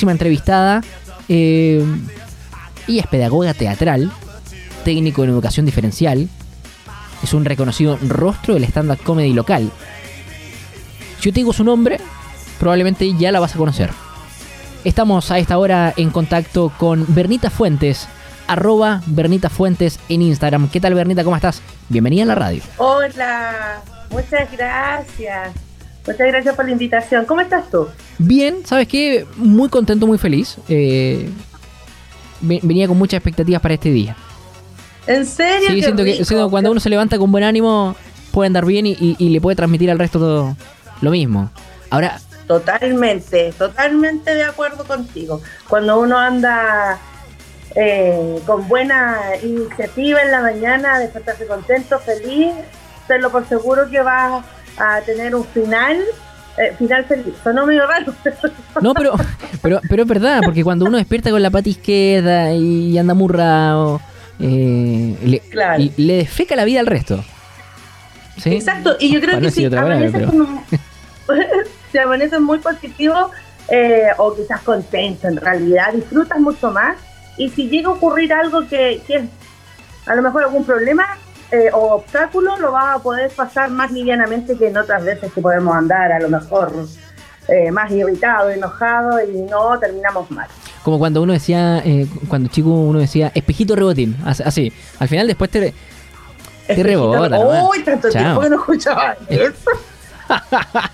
próxima entrevistada. Eh, ella es pedagoga teatral, técnico en educación diferencial. Es un reconocido rostro del stand-up comedy local. Si yo te digo su nombre, probablemente ya la vas a conocer. Estamos a esta hora en contacto con Bernita Fuentes, arroba Bernita Fuentes en Instagram. ¿Qué tal Bernita? ¿Cómo estás? Bienvenida a la radio. Hola, muchas gracias. Muchas gracias por la invitación. ¿Cómo estás tú? Bien, ¿sabes qué? Muy contento, muy feliz. Eh, venía con muchas expectativas para este día. ¿En serio? Sí, siento que cuando uno se levanta con buen ánimo, puede andar bien y, le puede transmitir al resto todo lo mismo. Ahora. Totalmente, totalmente de acuerdo contigo. Cuando uno anda eh, con buena iniciativa en la mañana, despertarse contento, feliz, tenlo por seguro que va a tener un final eh, final feliz. Sonó medio raro. No, pero, pero, pero es verdad, porque cuando uno despierta con la pata izquierda y anda murrado, eh, le, y, le desfeca la vida al resto. Exacto, y yo creo que si amaneces, muy positivo eh, o quizás contento en realidad, disfrutas mucho más. Y si llega a ocurrir algo que, que es a lo mejor algún problema, eh, o obstáculo lo vas a poder pasar más livianamente que en otras veces que podemos andar a lo mejor eh, más irritado, enojado y no terminamos mal. Como cuando uno decía, eh, cuando chico uno decía espejito rebotín, así. Al final después te, te rebota. Uy, tanto tiempo que no escuchaba eso.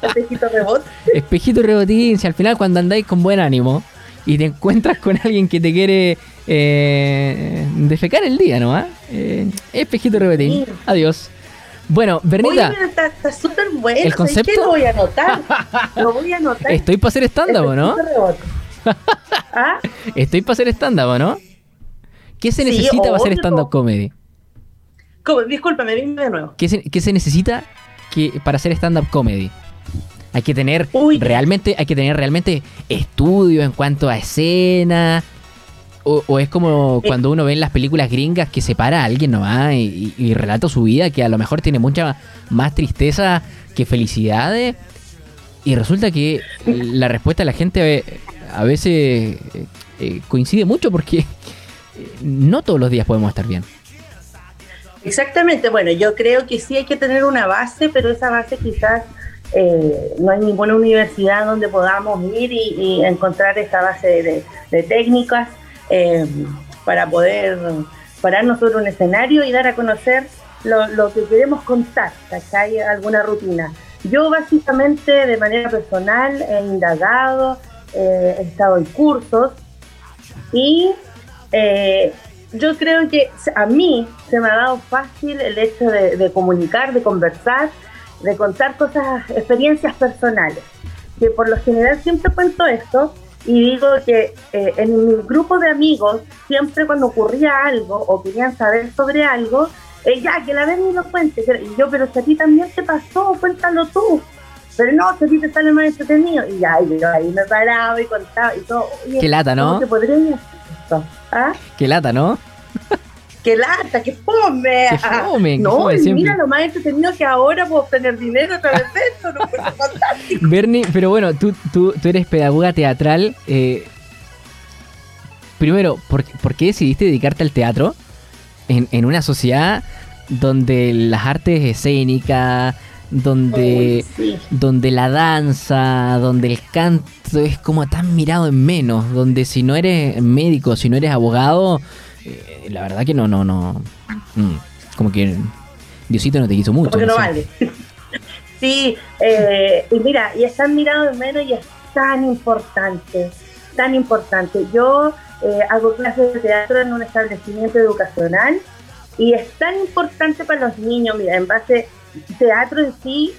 espejito rebotín. Espejito rebotín, si al final cuando andáis con buen ánimo y te encuentras con alguien que te quiere eh, defecar el día, ¿no? Eh, espejito repetín. Adiós. Bueno, Bernita. está súper bueno. ¿El concepto? lo voy a anotar. lo voy a anotar. Estoy para hacer stand-up, ¿no? ¿Ah? Estoy para hacer stand-up, ¿no? ¿Qué se necesita para hacer stand-up comedy? ¿Cómo? Discúlpame, dime de nuevo. ¿Qué se, qué se necesita que, para hacer stand-up comedy? Hay que tener realmente, hay que tener realmente estudio en cuanto a escena, o, es como eh. cuando uno ve en las películas gringas que se para a alguien nomás y, y, relata su vida, que a lo mejor tiene mucha más tristeza que felicidades. Y resulta que la respuesta de la gente a veces eh, coincide mucho porque no todos los días podemos estar bien. Exactamente, bueno, yo creo que sí hay que tener una base, pero esa base quizás eh, no hay ninguna universidad donde podamos ir y, encontrar esa base de técnicas eh, para poder pararnos sobre un escenario y dar a conocer lo, que queremos contar, hay ¿Alguna rutina? Yo básicamente de manera personal he indagado, eh, he estado en cursos y eh, yo creo que a mí se me ha dado fácil el hecho de, comunicar, de conversar, de contar cosas, experiencias personales. Que por lo general siempre cuento esto, y digo que eh, en mi grupo de amigos, siempre cuando ocurría algo o querían saber sobre algo, eh, ya, que la ven y lo cuente. Y yo, pero si a ti también te pasó, cuéntalo tú. Pero no, si a ti te sale más entretenido. Y ya, yo ahí me paraba y contaba y todo. Qué lata, ¿no? ¿Cómo podría esto? ¿Ah? Qué lata, ¿no? ¡Qué lata! ¡Qué fome! ¡Qué fome! no, mira lo más entretenido que ahora puedo obtener dinero a través de esto. No fue fantástico. Bernie, pero bueno, tú, tú, tú eres pedagoga teatral. Eh, primero, ¿por, qué decidiste dedicarte al teatro en, en una sociedad donde las artes escénicas, donde, donde la danza, donde el canto es como tan mirado en menos, donde si no eres médico, si no eres abogado, la verdad que no, no, no. Mm, como que Diosito no te quiso mucho. No, vale. sí, eh, y mira, y están mirando de menos y es tan importante, tan importante. Yo eh, hago clases de teatro en un establecimiento educacional y es tan importante para los niños, mira, en base teatro en sí,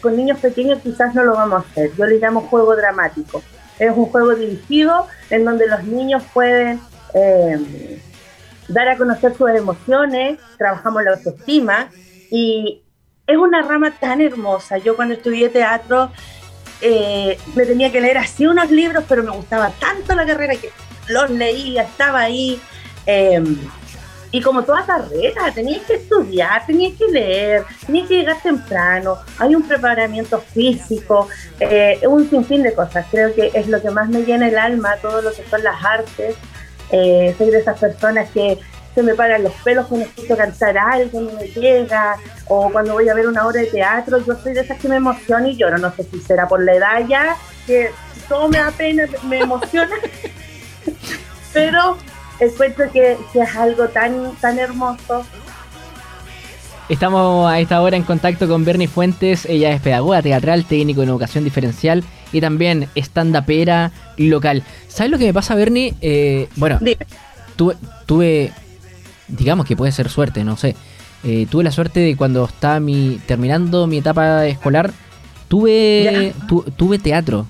con niños pequeños quizás no lo vamos a hacer. Yo le llamo juego dramático. Es un juego dirigido en donde los niños pueden eh, dar a conocer sus emociones, trabajamos la autoestima y es una rama tan hermosa. Yo cuando estudié teatro eh, me tenía que leer así unos libros, pero me gustaba tanto la carrera que los leía, estaba ahí. Em, y como toda carrera, tenías que estudiar, tenías que leer, tenías que llegar temprano, hay un preparamiento físico, eh, un sinfín de cosas. Creo que es lo que más me llena el alma, todo lo que son las artes. Eh, soy de esas personas que se me paran los pelos cuando escucho cantar algo, no me llega, o cuando voy a ver una obra de teatro, yo soy de esas que me emociona y lloro. No sé si será por la edad ya, que todo me da pena, me emociona, pero encuentro que, que es algo tan, tan hermoso. Estamos a esta hora en contacto con Bernie Fuentes, ella es pedagoga teatral, técnico en educación diferencial y también stand-upera local. ¿Sabes lo que me pasa, Bernie? Eh, bueno, tuve, tuve, digamos que puede ser suerte, no sé. Eh, tuve la suerte de cuando estaba mi, terminando mi etapa escolar, tuve, tuve teatro.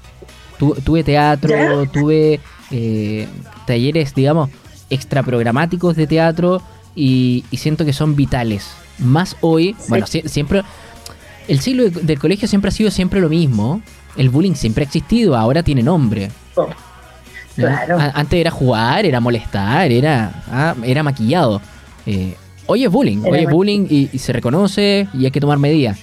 tuve teatro, tuve eh, talleres, digamos, extraprogramáticos de teatro y, siento que son vitales. Más hoy, bueno, siempre... El siglo del colegio siempre ha sido siempre lo mismo. El bullying siempre ha existido, ahora tiene nombre. Oh, antes era jugar, era molestar, era, ah, era maquillado. Eh, hoy es bullying, hoy es bullying y, se reconoce y hay que tomar medidas.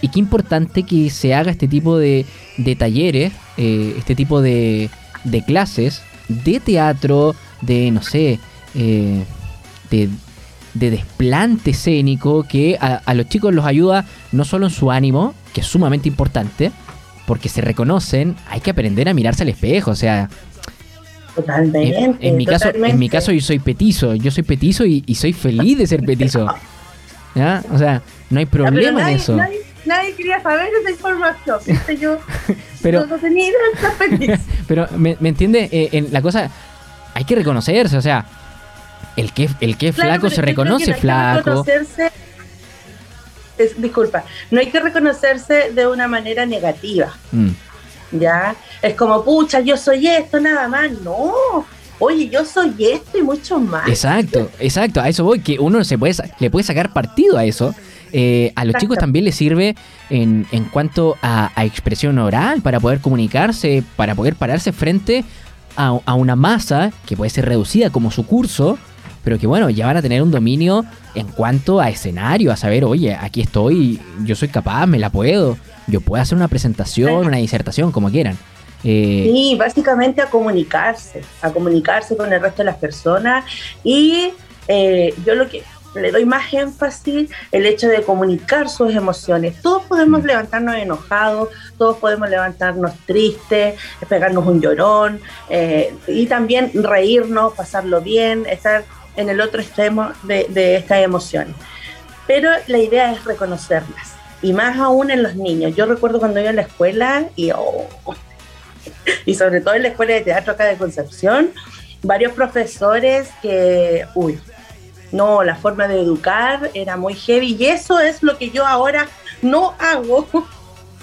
Y qué importante que se haga este tipo de, de talleres, eh, este tipo de, de clases de teatro, de, no sé, eh, de, desplante escénico que a, los chicos los ayuda no solo en su ánimo, que es sumamente importante, porque se reconocen, hay que aprender a mirarse al espejo, o sea... Totalmente. En, mi, Caso, en mi caso yo soy petizo, yo soy petizo y, soy feliz de ser petizo. ¿Ya? O sea, no hay problema en eso. Nadie, quería saber esa información, Yo pero, no tenía pero, ¿me, me entiende? Eh, en la cosa, hay que reconocerse, o sea, el que, el que es flaco se reconoce flaco. disculpa, no hay que reconocerse de una manera negativa. Mm. ¿Ya? Es como, pucha, yo soy esto, nada más. No, oye, yo soy esto y mucho más. Exacto, exacto, a eso voy, que uno se puede, le puede sacar partido a eso. Eh, a los chicos también les sirve en, en cuanto a, a, expresión oral, para poder comunicarse, para poder pararse frente a, una masa que puede ser reducida como su curso, pero que bueno, ya van a tener un dominio en cuanto a escenario, a saber, oye, aquí estoy, yo soy capaz, me la puedo, yo puedo hacer una presentación, una disertación, como quieran. Eh, sí, básicamente a comunicarse, a comunicarse con el resto de las personas y eh, yo lo que le doy más énfasis el hecho de comunicar sus emociones. Todos podemos mm. levantarnos enojados, todos podemos levantarnos tristes, pegarnos un llorón eh, y también reírnos, pasarlo bien, estar en el otro extremo de, estas emociones. Pero la idea es reconocerlas y más aún en los niños. Yo recuerdo cuando iba a la escuela y, oh, y sobre todo en la escuela de teatro acá de Concepción, varios profesores que, uy, no, la forma de educar era muy heavy y eso es lo que yo ahora no hago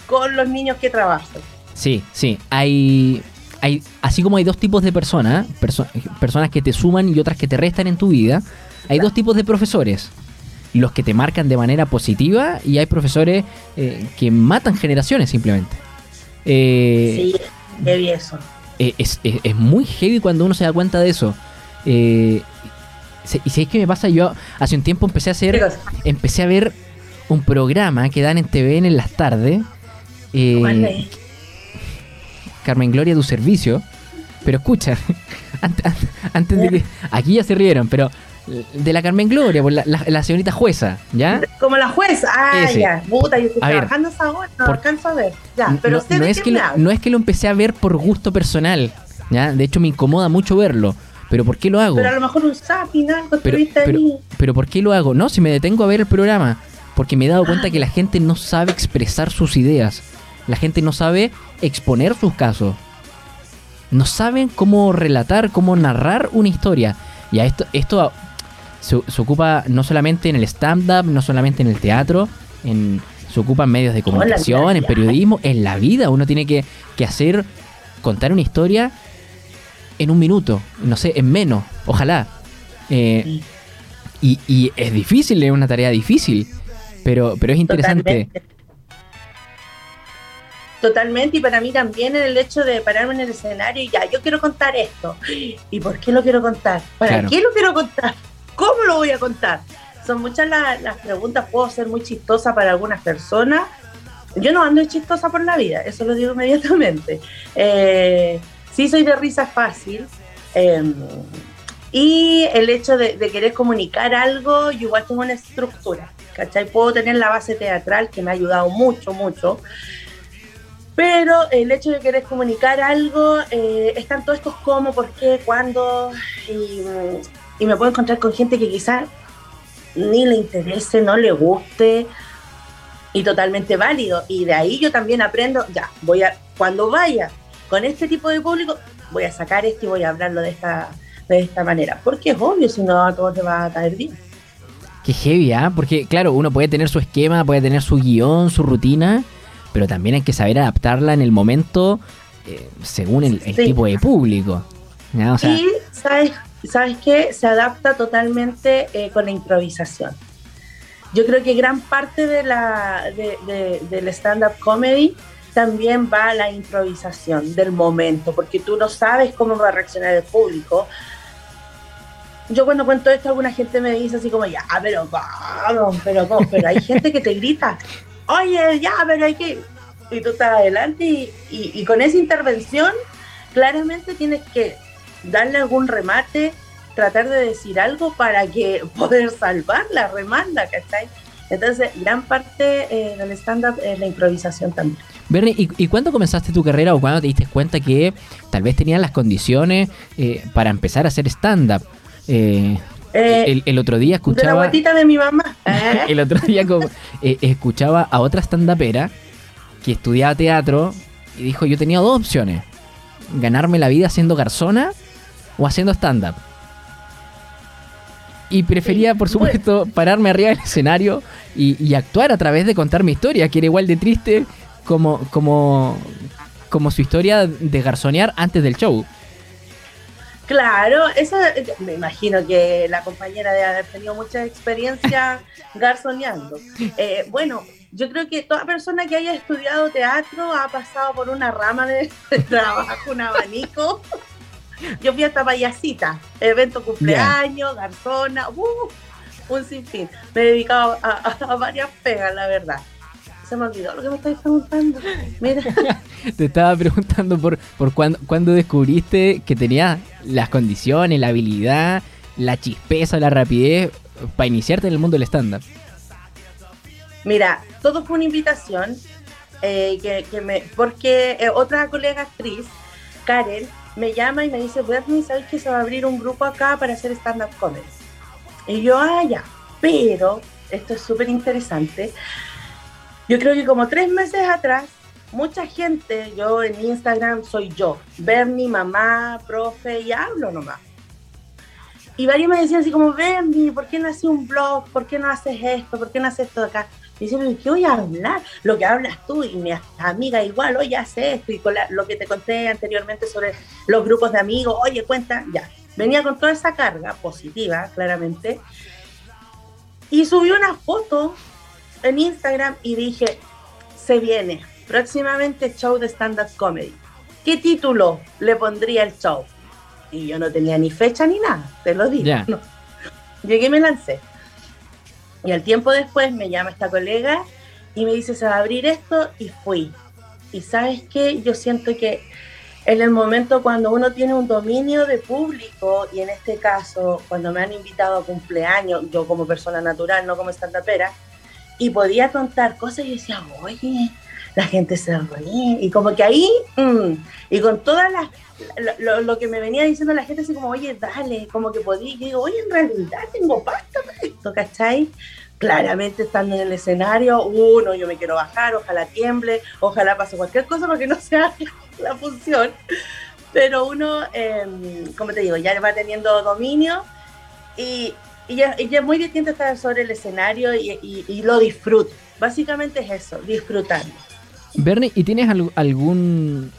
con los niños que trabajo. Sí, sí, hay, hay así como hay dos tipos de personas, personas que te suman y otras que te restan en tu vida, hay dos tipos de profesores. Los que te marcan de manera positiva y hay profesores eh, que matan generaciones simplemente. Eh, sí, heavy eso. Eh, es, es, muy heavy cuando uno se da cuenta de eso. Eh, y si es que me pasa, yo hace un tiempo empecé a hacer, empecé a ver un programa que dan en TVN en las tardes. Eh, Carmen Gloria, tu servicio. Pero escucha, antes, de que. Aquí ya se rieron, pero de la Carmen Gloria, por la, señorita jueza, ¿ya? Como la jueza, ah, ya, puta, yo estoy trabajando esa hora, no alcanzo a ver, ya, pero no, es que no es que lo empecé a ver por gusto personal, ¿ya? De hecho, me incomoda mucho verlo. ¿Pero por qué lo hago? Pero a lo mejor un zapping, algo pero, pero, pero ¿por qué lo hago? No, si me detengo a ver el programa. Porque me he dado cuenta que la gente no sabe expresar sus ideas. La gente no sabe exponer sus casos. No saben cómo relatar, cómo narrar una historia. Y a esto, esto se, ocupa no solamente en el stand-up, no solamente en el teatro, en, se ocupa en medios de comunicación, en periodismo, en la vida. Uno tiene que, que hacer, contar una historia en un minuto, no sé, en menos, ojalá. Eh, y, es difícil, es una tarea difícil, pero, pero es interesante. Totalmente. Y para mí también el hecho de pararme en el escenario y ya, yo quiero contar esto. ¿Y por qué lo quiero contar? ¿Para qué lo quiero contar? ¿Cómo lo voy a contar? Son muchas las preguntas, puedo ser muy chistosa para algunas personas. Yo no ando chistosa por la vida, eso lo digo inmediatamente. Eh, sí soy de risa fácil. Em, y el hecho de, querer comunicar algo, yo igual tengo una estructura, ¿cachai? Puedo tener la base teatral que me ha ayudado mucho, mucho. Pero el hecho de querer comunicar algo, eh, están todos estos cómo, por qué, cuándo, y, me puedo encontrar con gente que quizás ni le interese, no le guste, y totalmente válido. Y de ahí yo también aprendo, ya, voy a, cuando vaya con este tipo de público, voy a sacar esto y voy a hablarlo de esta, de esta manera. Porque es obvio, si no a todos te va a caer bien. Qué heavy, ¿ah? Porque claro, uno puede tener su esquema, puede tener su guion, su rutina, pero también hay que saber adaptarla en el momento eh, según el, tipo de público. y, ¿sabes, ¿sabes qué? Se adapta totalmente eh, con la improvisación. Yo creo que gran parte de la, del stand-up comedy también va a la improvisación del momento, porque tú no sabes cómo va a reaccionar el público. Yo cuando cuento esto, alguna gente me dice así como, ya, pero vamos, pero pero hay gente que te grita, oye, ya, pero hay que... Y tú estás adelante y, y con esa intervención, claramente tienes que darle algún remate, tratar de decir algo para que poder salvar la remanda, ¿cachai? Entonces, gran parte eh, del stand-up es la improvisación también. Bernie, ¿y, ¿y, cuándo comenzaste tu carrera o cuándo te diste cuenta que tal vez tenías las condiciones eh, para empezar a hacer stand-up? Eh, el, otro día escuchaba... De la de mi mamá. el otro día escuchaba a otra stand-upera que estudiaba teatro y dijo, yo tenía dos opciones. Ganarme la vida haciendo garzona o haciendo stand-up y prefería, por supuesto, pararme arriba del escenario y, actuar a través de contar mi historia, que era igual de triste como, como, como su historia de garzonear antes del show. Claro, eso me imagino que la compañera debe haber tenido mucha experiencia garzoneando. Eh, bueno, yo creo que toda persona que haya estudiado teatro ha pasado por una rama de trabajo, un abanico yo fui hasta payasita, evento cumpleaños, garzona, uh, un sinfín. Me he dedicado a, varias pegas, la verdad. Se me olvidó lo que me estáis preguntando. Mira. Te estaba preguntando por, por cuándo, descubriste que tenías las condiciones, la habilidad, la chispeza, la rapidez para iniciarte en el mundo del estándar. Mira, todo fue una invitación eh, que, me, porque eh, otra colega actriz, Karen, me llama y me dice, Bernie, ¿sabes que se va a abrir un grupo acá para hacer stand-up comedy? Y yo, ah, ya, pero esto es súper interesante. Yo creo que como tres meses atrás, mucha gente, yo en Instagram soy yo, Bernie, mamá, profe, y hablo nomás. Y varios me decían así como, Bernie, ¿por qué no haces un blog? ¿Por qué no haces esto? ¿Por qué no haces esto de acá? Dice, ¿qué voy a hablar? Lo que hablas tú y mi amiga igual, oye, hace esto. Y con lo que te conté anteriormente sobre los grupos de amigos, oye, cuenta, ya. Venía con toda esa carga positiva, claramente. Y subí una foto en Instagram y dije, se viene próximamente show de stand-up comedy. ¿Qué título le pondría el show? Y yo no tenía ni fecha ni nada, te lo digo. Llegué y me lancé. Y al tiempo después me llama esta colega y me dice, se va a abrir esto y fui. Y sabes qué, yo siento que en el momento cuando uno tiene un dominio de público, y en este caso, cuando me han invitado a cumpleaños, yo como persona natural, no como pera y podía contar cosas y decía, oye, la gente se reía. Y como que ahí, mm, y con todas las, lo, que me venía diciendo la gente, así como, oye, dale, como que podía, y digo, oye, en realidad tengo pasta para esto, ¿cachai? Claramente estando en el escenario, uno, yo me quiero bajar, ojalá tiemble, ojalá pase cualquier cosa para que no sea la función. Pero uno, em, como te digo, ya va teniendo dominio y, y, ya, es muy distinto estar sobre el escenario y, y lo disfruto. Básicamente es eso, disfrutando. Bernie, ¿y tienes algún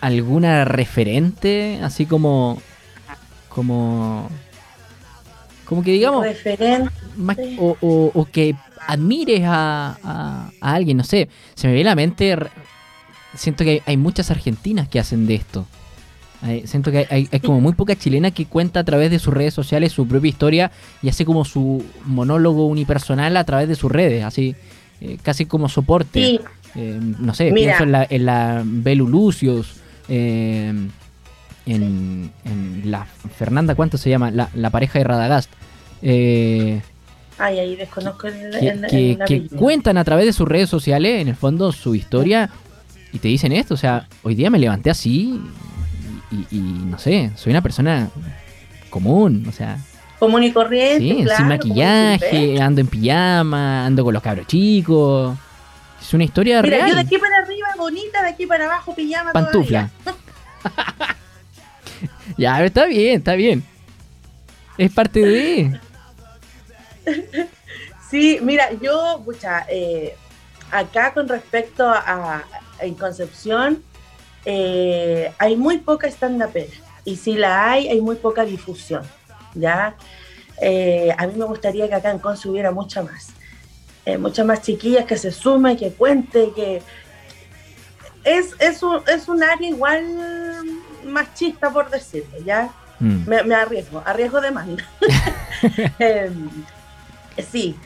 alguna referente así como como como que digamos referente. o, que admires a, alguien no sé se me ve la mente siento que hay, muchas argentinas que hacen de esto. Siento que hay, como muy poca chilena que cuenta a través de sus redes sociales su propia historia y hace como su monólogo unipersonal a través de sus redes, así eh, casi como soporte. Eh, no sé, pienso en la, en la Belu Lucius, eh, en, la Fernanda, ¿cuánto se llama? La, la pareja de Radagast. Ay, ahí desconozco el, que, cuentan a través de sus redes sociales, en el fondo, su historia y te dicen esto. O sea, hoy día me levanté así y, no sé, soy una persona común, o sea. Común y corriente. sin maquillaje, ando en pijama, ando con los cabros chicos. Es una historia Mira, real. Yo de aquí para arriba, bonita, de aquí para abajo, pijama. Pantufla. ya, está bien, está bien. Es parte de. sí, mira, yo, pucha, eh, acá con respecto a, en Concepción, eh, hay muy poca stand-up y si la hay, hay muy poca difusión, ¿ya? Eh, a mí me gustaría que acá en Conce hubiera mucha más, eh, muchas más chiquillas que se sumen, que cuente, que... Es, es, un, es un área igual más chista, por decirlo, ¿ya? Mm. Me, me, arriesgo, arriesgo demanda. Em, sí,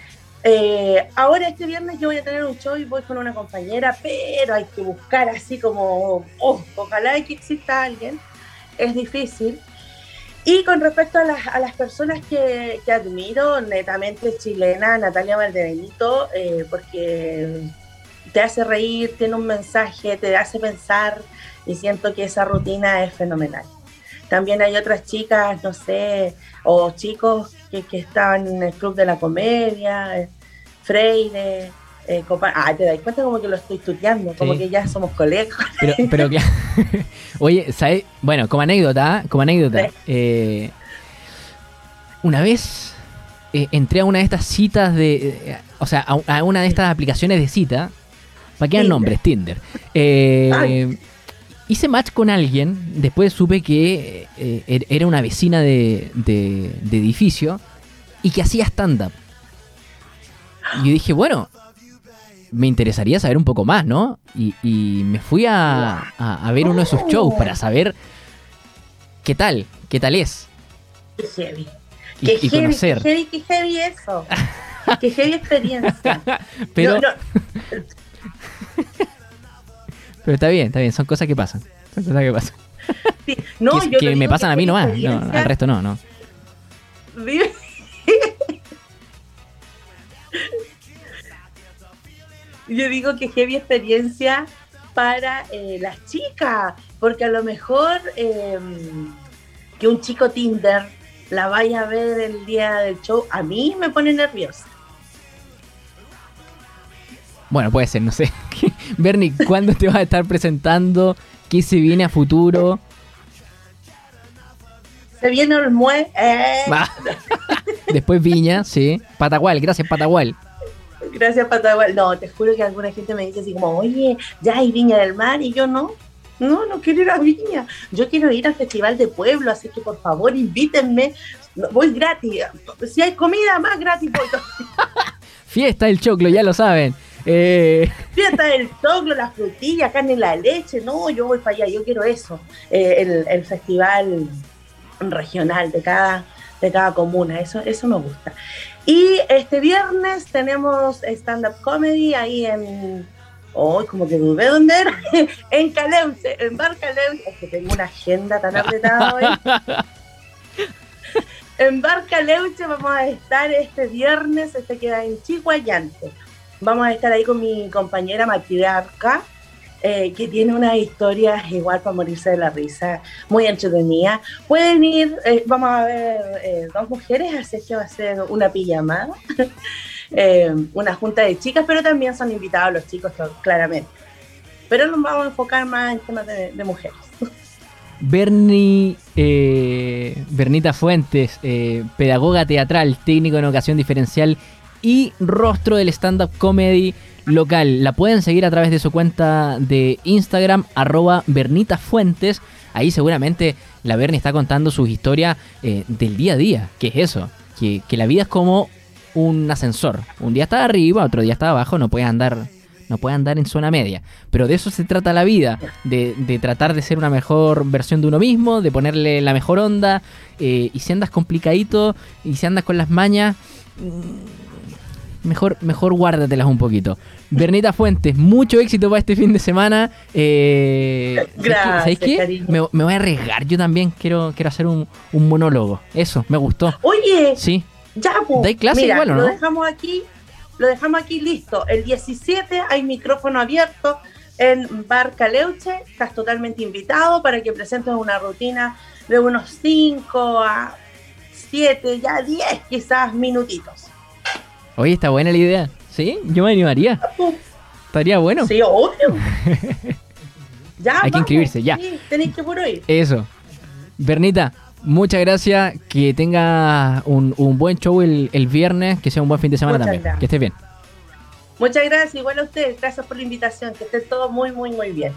eh, ahora este viernes yo voy a tener un show y voy con una compañera, pero hay que buscar así como, oh, ojalá que exista alguien, es difícil. Y con respecto a las, a las personas que, que, admiro, netamente chilena, Natalia Valdebenito, eh, porque te hace reír, tiene un mensaje, te hace pensar y siento que esa rutina es fenomenal. También hay otras chicas, no sé, o chicos que, que estaban en el Club de la Comedia, eh, Freire, eh, Ah, te das cuenta como que lo estoy estudiando, como que ya somos colegas. Pero, pero Oye, ¿sabes? Bueno, como anécdota, como anécdota, eh, una vez eh, entré a una de estas citas de. o sea, a, una de estas aplicaciones de cita. ¿Para qué nombres? Tinder. hice match con alguien, después supe que er, era una vecina de, de edificio y que hacía stand-up. Y yo dije, bueno, me interesaría saber un poco más, ¿no? Y, me fui a, ver uno de sus shows para saber qué tal, qué tal es. Qué heavy. Y, qué heavy, conocer. Qué heavy, qué heavy eso. qué heavy experiencia. Pero... Pero está bien, está bien, son cosas que pasan. Son cosas que pasan. No, que, que me pasan a mí nomás, no, al resto no, no. Yo digo que heavy experiencia para eh, las chicas, porque a lo mejor em, que un chico Tinder la vaya a ver el día del show, a mí me pone nerviosa. Bueno, puede ser, no sé. Bernie, ¿cuándo te vas a estar presentando? ¿Qué se viene a futuro? Se viene el mue. Eh. Después Viña, sí. Patagual, gracias Patagual. Gracias, Patagual. No, te juro que alguna gente me dice así como, oye, ya hay Viña del Mar y yo no. No, no quiero ir a Viña. Yo quiero ir al Festival de Pueblo, así que por favor invítenme. Voy gratis. Si hay comida, más gratis voy. Fiesta del choclo, ya lo saben. Eh... Fiesta del choclo, las frutillas, carne y la leche. No, yo voy para allá, yo quiero eso. Eh, el, el, festival regional de cada, de cada comuna, eso, eso me gusta. Y este viernes tenemos stand-up comedy ahí en. Hoy, como que dudé dónde era. en Caleuche, en Bar Caleuche. Es que tengo una agenda tan apretada hoy. en Bar Caleuche vamos a estar este viernes. Este queda en Chihuayante. Vamos a estar ahí con mi compañera matriarca eh, que tiene unas historias igual para morirse de la risa, muy entretenida. Pueden ir, eh, vamos a ver eh, dos mujeres, así que va a ser una pijamada, una junta de chicas, pero también son invitados los chicos, claramente. Pero nos vamos a enfocar más en temas de, mujeres. Bernie, Bernita Fuentes, pedagoga teatral, técnico en ocasión diferencial y rostro del stand-up comedy local. La pueden seguir a través de su cuenta de Instagram, arroba Bernita Fuentes. Ahí seguramente la Berni está contando sus historias eh, del día a día. ¿Qué es eso? Que, la vida es como un ascensor. Un día está arriba, otro día está abajo, no puedes andar no andar en zona media. Pero de eso se trata la vida, de, de tratar de ser una mejor versión de uno mismo, de ponerle la mejor onda. eh, y si andas complicadito y si andas con las mañas, mejor, mejor guárdatelas un poquito. Bernita Fuentes, mucho éxito para este fin de semana. Eh. Gracias, ¿sabes qué? Me, me voy a arriesgar, yo también quiero, quiero hacer un, un monólogo. Eso, me gustó. Oye, Sí, ya, pues. ¿Dais clase Mira, igual o lo no? dejamos aquí, lo dejamos aquí listo. El 17 hay micrófono abierto en Bar Caleuche. Estás totalmente invitado para que presentes una rutina de unos 5 a 7, ya 10 quizás minutitos. Oye, está buena la idea. Sí, yo me animaría. Estaría bueno. Sí, obvio. ya, Hay que inscribirse, ya. Sí, tenéis que puro ir. Eso. Bernita, muchas gracias. Que tenga un, un buen show el, el viernes. Que sea un buen fin de semana Muchas también. gracias. Que estés bien. Muchas gracias, igual a ustedes. Gracias por la invitación. Que estén todos muy, muy, muy bien.